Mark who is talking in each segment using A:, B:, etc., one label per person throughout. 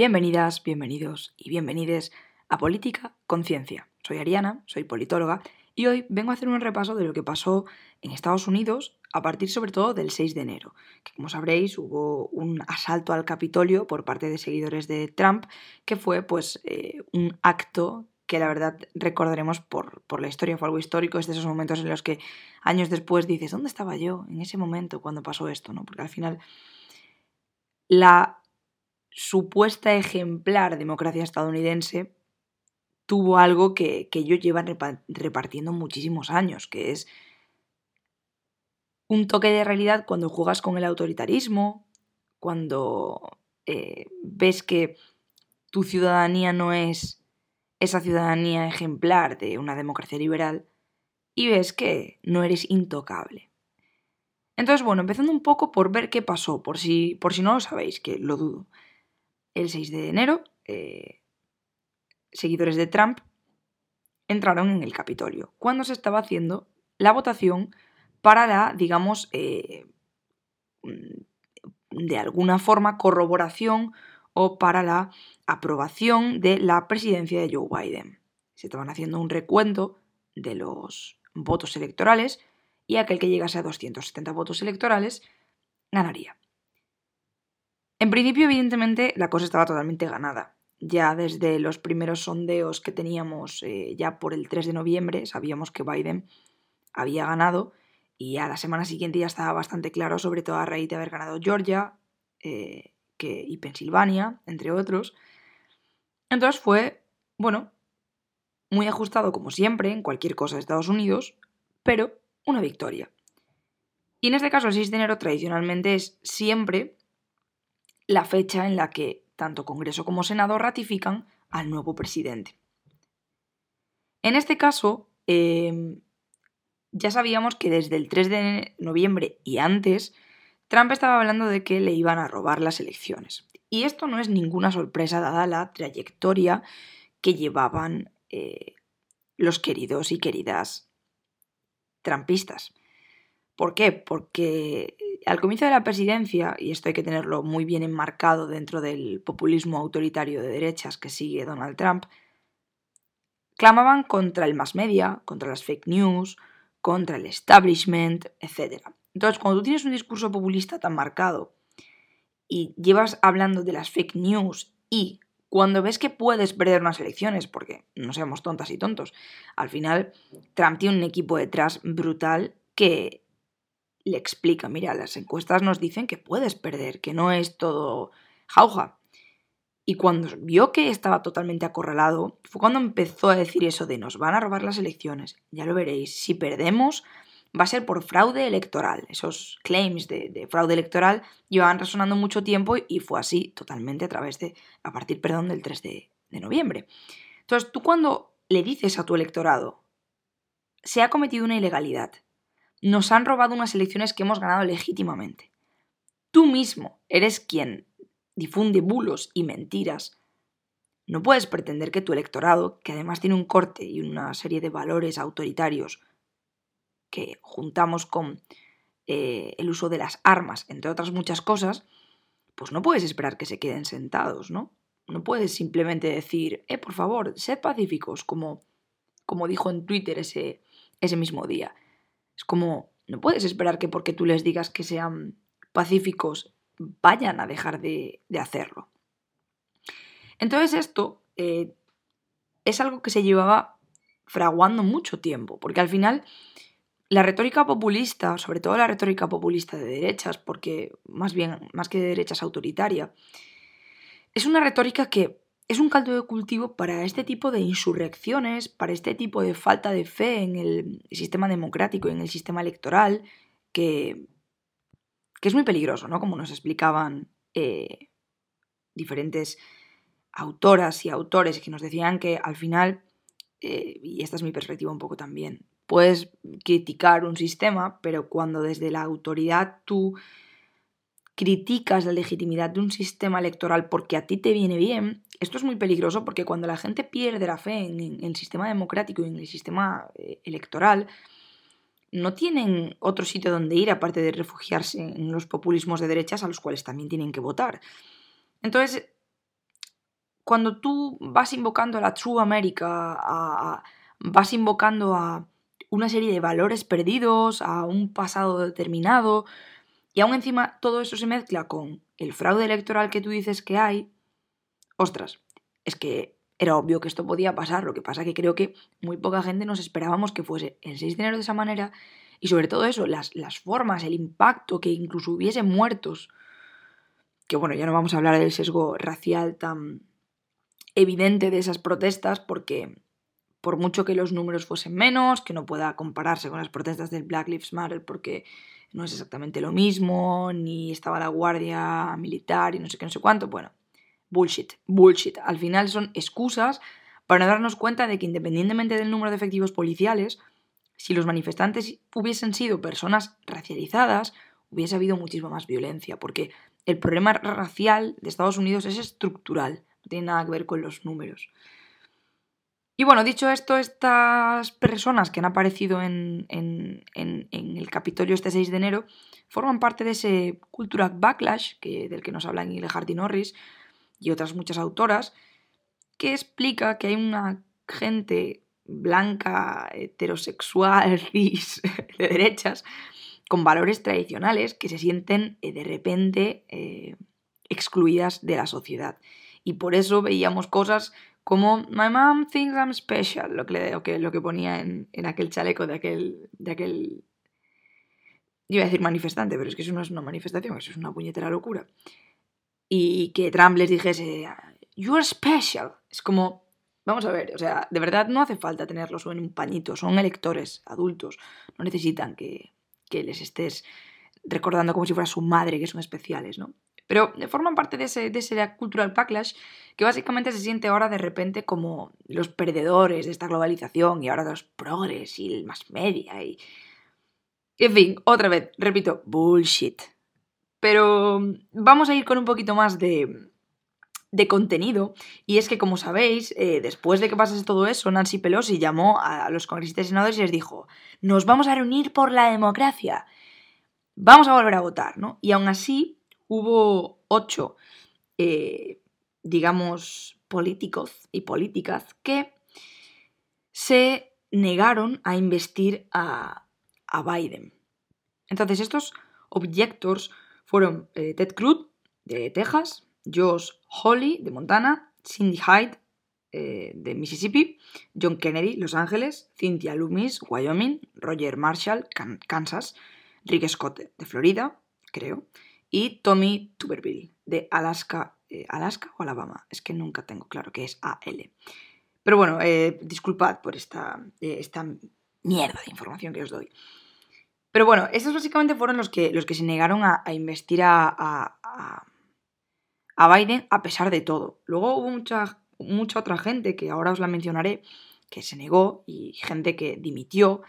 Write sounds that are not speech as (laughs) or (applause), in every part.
A: Bienvenidas, bienvenidos y bienvenides a Política Conciencia. Soy Ariana, soy politóloga y hoy vengo a hacer un repaso de lo que pasó en Estados Unidos a partir sobre todo del 6 de enero, que como sabréis hubo un asalto al Capitolio por parte de seguidores de Trump, que fue pues eh, un acto que la verdad recordaremos por, por, la historia, fue algo histórico, es de esos momentos en los que años después dices, ¿dónde estaba yo en ese momento cuando pasó esto? ¿no? Porque al final la supuesta ejemplar democracia estadounidense tuvo algo que, que ellos llevan repartiendo muchísimos años, que es un toque de realidad cuando juegas con el autoritarismo, cuando eh, ves que tu ciudadanía no es esa ciudadanía ejemplar de una democracia liberal y ves que no eres intocable. Entonces, bueno, empezando un poco por ver qué pasó, por si, por si no lo sabéis, que lo dudo. El 6 de enero, eh, seguidores de Trump entraron en el Capitolio, cuando se estaba haciendo la votación para la, digamos, eh, de alguna forma corroboración o para la aprobación de la presidencia de Joe Biden. Se estaban haciendo un recuento de los votos electorales y aquel que llegase a 270 votos electorales ganaría. En principio, evidentemente, la cosa estaba totalmente ganada. Ya desde los primeros sondeos que teníamos eh, ya por el 3 de noviembre, sabíamos que Biden había ganado y a la semana siguiente ya estaba bastante claro, sobre todo a raíz de haber ganado Georgia eh, que, y Pensilvania, entre otros. Entonces fue, bueno, muy ajustado como siempre en cualquier cosa de Estados Unidos, pero una victoria. Y en este caso el 6 de enero tradicionalmente es siempre la fecha en la que tanto Congreso como Senado ratifican al nuevo presidente. En este caso, em, ya sabíamos que desde el 3 de noviembre y antes, Trump estaba hablando de que le iban a robar las elecciones. Y esto no es ninguna sorpresa dada la trayectoria que llevaban eh, los queridos y queridas trampistas. ¿Por qué? Porque al comienzo de la presidencia, y esto hay que tenerlo muy bien enmarcado dentro del populismo autoritario de derechas que sigue Donald Trump, clamaban contra el mass media, contra las fake news, contra el establishment, etc. Entonces, cuando tú tienes un discurso populista tan marcado y llevas hablando de las fake news y cuando ves que puedes perder unas elecciones, porque no seamos tontas y tontos, al final Trump tiene un equipo detrás brutal que le explica, mira, las encuestas nos dicen que puedes perder, que no es todo jauja. Y cuando vio que estaba totalmente acorralado, fue cuando empezó a decir eso de nos van a robar las elecciones. Ya lo veréis, si perdemos va a ser por fraude electoral. Esos claims de, fraude electoral llevaban resonando mucho tiempo y fue así totalmente a través de, a partir, perdón, del 3 de, de noviembre. Entonces, tú cuando le dices a tu electorado, se ha cometido una ilegalidad, nos han robado unas elecciones que hemos ganado legítimamente. Tú mismo eres quien difunde bulos y mentiras. No puedes pretender que tu electorado, que además tiene un corte y una serie de valores autoritarios que juntamos con eh, el uso de las armas, entre otras muchas cosas, pues no puedes esperar que se queden sentados, ¿no? No puedes simplemente decir, eh, por favor, sed pacíficos, como, como dijo en Twitter ese, ese mismo día. Es como, no puedes esperar que porque tú les digas que sean pacíficos vayan a dejar de, hacerlo. Entonces esto eh, es algo que se llevaba fraguando mucho tiempo, porque al final la retórica populista, sobre todo la retórica populista de derechas, porque más bien, más que de derechas autoritaria, es una retórica que es un caldo de cultivo para este tipo de insurrecciones, para este tipo de falta de fe en el sistema democrático y en el sistema electoral, que, que es muy peligroso, ¿no? Como nos explicaban eh, diferentes autoras y autores que nos decían que al final, eh, y esta es mi perspectiva un poco también, puedes criticar un sistema, pero cuando desde la autoridad tú criticas la legitimidad de un sistema electoral porque a ti te viene bien, esto es muy peligroso porque cuando la gente pierde la fe en, el sistema democrático y en el sistema eh, electoral, no tienen otro sitio donde ir aparte de refugiarse en los populismos de derechas a los cuales también tienen que votar. Entonces, cuando tú vas invocando a la True America, vas invocando a una serie de valores perdidos, a un pasado determinado, y aún encima todo eso se mezcla con el fraude electoral que tú dices que hay, ostras, es que era obvio que esto podía pasar, lo que pasa que creo que muy poca gente nos esperábamos que fuese el 6 de enero de esa manera. Y sobre todo eso, las, las formas, el impacto, que incluso hubiese muertos, que bueno, ya no vamos a hablar del sesgo racial tan evidente de esas protestas porque por mucho que los números fuesen menos, que no pueda compararse con las protestas del Black Lives Matter porque no es exactamente lo mismo, ni estaba la guardia militar y no sé qué, no sé cuánto, bueno, bullshit, bullshit. Al final son excusas para darnos cuenta de que independientemente del número de efectivos policiales, si los manifestantes hubiesen sido personas racializadas, hubiese habido muchísima más violencia, porque el problema racial de Estados Unidos es estructural, no tiene nada que ver con los números. Y bueno, dicho esto, estas personas que han aparecido en, el Capitolio este 6 de enero forman parte de ese cultural backlash que, del que nos habla Neil Hardy Norris y otras muchas autoras, que explica que hay una gente blanca, heterosexual, (laughs) de derechas, con valores tradicionales que se sienten eh, de repente eh, excluidas de la sociedad. Y por eso veíamos cosas como My mom thinks I'm special, lo que, lo que ponía en, aquel chaleco de aquel, de aquel... Iba a decir manifestante, pero es que eso no es una manifestación, eso es una puñetera locura. Y que Trump les dijese, You're special. Es como, vamos a ver, o sea, de verdad no hace falta tenerlos en un pañito, son electores, adultos, no necesitan que, que les estés recordando como si fuera su madre, que son especiales, ¿no? Pero forman parte de ese, de cultural backlash que básicamente se siente ahora de repente como los perdedores de esta globalización y ahora los progres y el más media y... En fin, otra vez, repito, bullshit. Pero vamos a ir con un poquito más de, de contenido. Y es que, como sabéis, eh, después de que pasase todo eso, Nancy Pelosi llamó a los congresistas y senadores y les dijo, nos vamos a reunir por la democracia. Vamos a volver a votar, ¿no? Y aún así, hubo ocho, eh, digamos, políticos y políticas que se negaron a investir a, Biden. Entonces, estos objetos fueron eh, Ted Cruz, de Texas, Josh Hawley, de Montana, Cindy Hyde, eh, de Mississippi, John Kennedy, Los Ángeles, Cynthia Loomis, Wyoming, Roger Marshall, Kansas, Rick Scott, de Florida, creo, y Tommy Tuberville, de Alaska, eh, Alaska o Alabama, es que nunca tengo claro que es AL. Pero bueno, eh, disculpad por esta, eh, esta mierda de información que os doy. Pero bueno, estos básicamente fueron los que, los que se negaron a, investir a, a, a, Biden a pesar de todo. Luego hubo mucha, mucha otra gente, que ahora os la mencionaré, que se negó y gente que dimitió.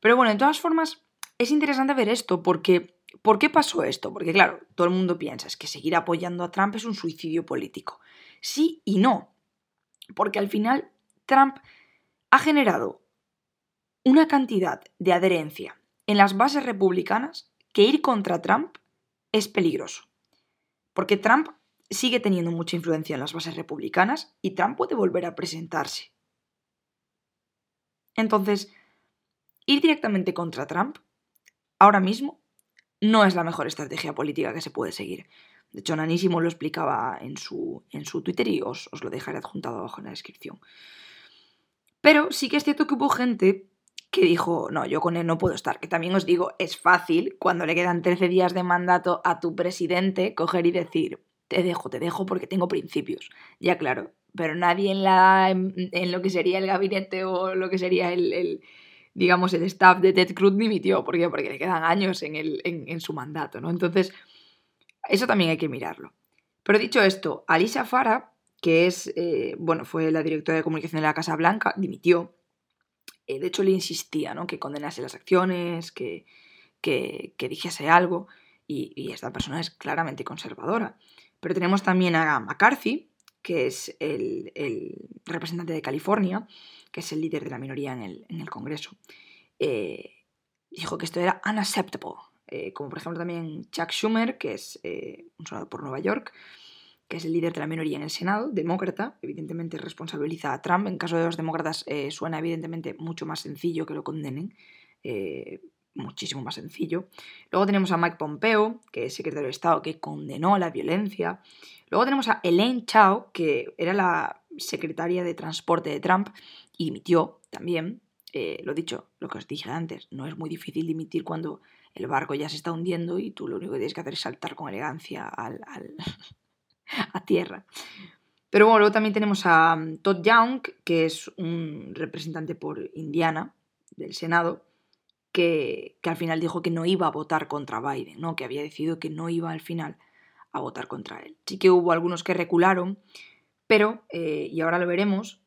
A: Pero bueno, de todas formas, es interesante ver esto porque ¿Por qué pasó esto? Porque claro, todo el mundo piensa es que seguir apoyando a Trump es un suicidio político. Sí y no. Porque al final Trump ha generado una cantidad de adherencia en las bases republicanas que ir contra Trump es peligroso. Porque Trump sigue teniendo mucha influencia en las bases republicanas y Trump puede volver a presentarse. Entonces, ir directamente contra Trump ahora mismo no es la mejor estrategia política que se puede seguir. De hecho, Nanísimo lo explicaba en su, en su Twitter y os, os lo dejaré adjuntado abajo en la descripción. Pero sí que es cierto que hubo gente que dijo, no, yo con él no puedo estar. Que también os digo, es fácil cuando le quedan 13 días de mandato a tu presidente coger y decir, te dejo, te dejo porque tengo principios. Ya claro, pero nadie en, la, en, lo que sería el gabinete o lo que sería el digamos, el staff de Ted Cruz dimitió. ¿Por qué? Porque le quedan años en, el, en, su mandato, ¿no? Entonces, eso también hay que mirarlo. Pero dicho esto, Alicia Farah, que es, eh, bueno, fue la directora de comunicación de la Casa Blanca, dimitió. Eh, de hecho, le insistía, ¿no? Que condenase las acciones, que, que, dijese algo. Y, esta persona es claramente conservadora. Pero tenemos también a McCarthy, que es el, el representante de California, que es el líder de la minoría en el, Congreso, eh, dijo que esto era unacceptable. Eh, como por ejemplo también Chuck Schumer, que es eh, un senador por Nueva York, que es el líder de la minoría en el Senado, demócrata, evidentemente responsabiliza a Trump. En caso de los demócratas suena evidentemente mucho más sencillo que lo condenen, muchísimo más sencillo. Luego tenemos a Mike Pompeo, que es secretario de Estado, que condenó la violencia. Luego tenemos a Elaine Chao, que era la secretaria de Transporte de Trump y dimitió también. Eh, lo dicho, lo que os dije antes, no es muy difícil dimitir cuando el barco ya se está hundiendo y tú lo único que tienes que hacer es saltar con elegancia al, (laughs) a tierra. Pero bueno, luego también tenemos a mm, Todd Young, que es un representante por Indiana del Senado, que, al final dijo que no iba a votar contra Biden, ¿no? que había decidido que no iba al final a votar contra él. Sí que hubo algunos que recularon, pero, eh, y ahora lo veremos,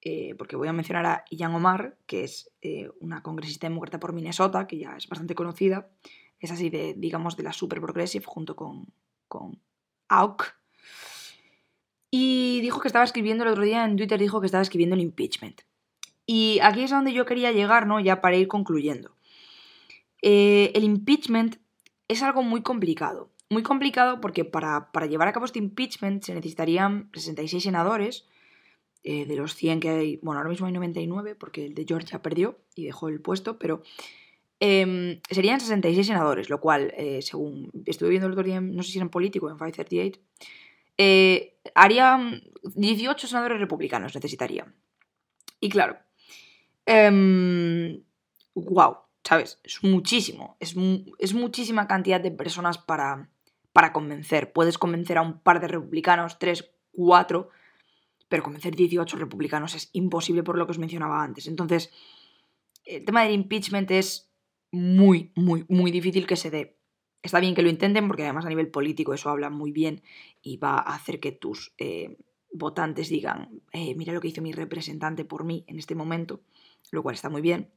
A: eh, porque voy a mencionar a Ian Omar, que es eh, una congresista demócrata por Minnesota, que ya es bastante conocida, es así de, digamos, de la super progressive junto con, con AUK, y dijo que estaba escribiendo el otro día en Twitter, dijo que estaba escribiendo el impeachment. Y aquí es a donde yo quería llegar, ¿no? Ya para ir concluyendo. Eh, el impeachment es algo muy complicado. Muy complicado porque para, llevar a cabo este impeachment se necesitarían 66 senadores. Eh, de los 100 que hay, bueno, ahora mismo hay 99 porque el de Georgia perdió y dejó el puesto, pero em, serían 66 senadores, lo cual, eh, según estuve viendo el otro día, no sé si era en político, en 538, eh, haría 18 senadores republicanos, necesitaría. Y claro, wow, em, ¿sabes? Es muchísimo, es, es, muchísima cantidad de personas para, para convencer. Puedes convencer a un par de republicanos, tres, cuatro, pero convencer 18 republicanos es imposible por lo que os mencionaba antes. Entonces, el tema del impeachment es muy, muy, muy difícil que se dé. Está bien que lo intenten porque además a nivel político eso habla muy bien y va a hacer que tus eh, votantes digan, eh, mira lo que hizo mi representante por mí en este momento, lo cual está muy bien.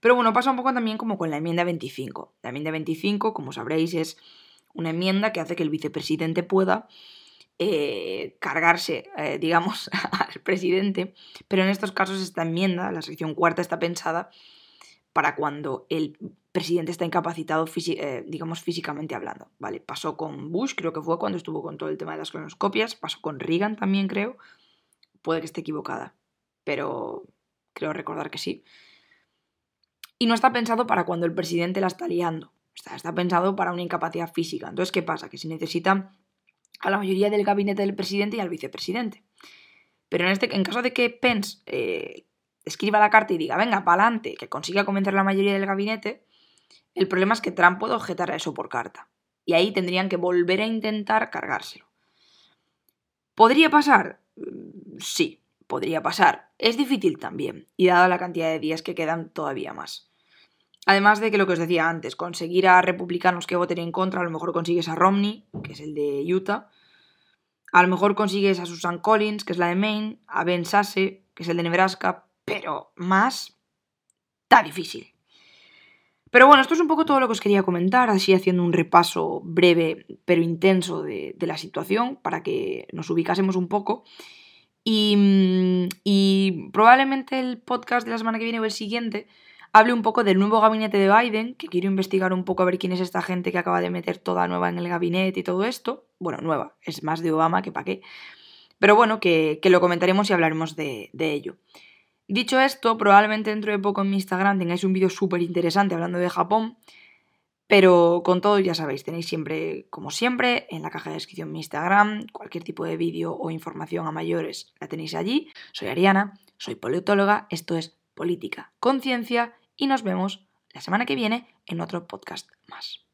A: Pero bueno, pasa un poco también como con la enmienda 25. La enmienda 25, como sabréis, es una enmienda que hace que el vicepresidente pueda eh, cargarse, (laughs) digamos, al presidente, pero en estos casos esta enmienda, la sección cuarta, está pensada para cuando el presidente está incapacitado, eh, digamos, físicamente hablando. ¿vale? Pasó con Bush, creo que fue cuando estuvo con todo el tema de las cronoscopias, pasó con Reagan también, creo. Puede que esté equivocada, pero creo recordar que sí. Y no está pensado para cuando el presidente la está liando. Está, pensado para una incapacidad física. Entonces, ¿qué pasa? Que se necesita a la mayoría del gabinete del presidente y al vicepresidente. Pero en, este, en caso de que Pence eh, escriba la carta y diga, venga, para adelante, que consiga convencer a la mayoría del gabinete, el problema es que Trump puede objetar a eso por carta. Y ahí tendrían que volver a intentar cargárselo. ¿Podría pasar? Mm, sí, podría pasar. Es difícil también, y dada la cantidad de días que quedan todavía más. Además de que lo que os decía antes, conseguir a republicanos que voten en contra, a lo mejor consigues a Romney, que es el de Utah, a lo mejor consigues a Susan Collins, que es la de Maine, a Ben Sasse, que es el de Nebraska, pero más está difícil. Pero bueno, esto es un poco todo lo que os quería comentar, así haciendo un repaso breve pero intenso de, la situación para que nos ubicásemos un poco. Y, y, probablemente el podcast de la semana que viene o el siguiente hable un poco del nuevo gabinete de Biden, que quiero investigar un poco a ver quién es esta gente que acaba de meter toda nueva en el gabinete y todo esto. Bueno, nueva, es más de Obama que para qué. Pero bueno, que, lo comentaremos y hablaremos de, de ello. Dicho esto, probablemente dentro de poco en mi Instagram tengáis un vídeo súper interesante hablando de Japón, pero con todo ya sabéis, tenéis siempre, como siempre, en la caja de descripción mi Instagram, cualquier tipo de vídeo o información a mayores la tenéis allí. Soy Ariana, soy politóloga, esto es Política Conciencia y nos vemos la semana que viene en otro podcast más.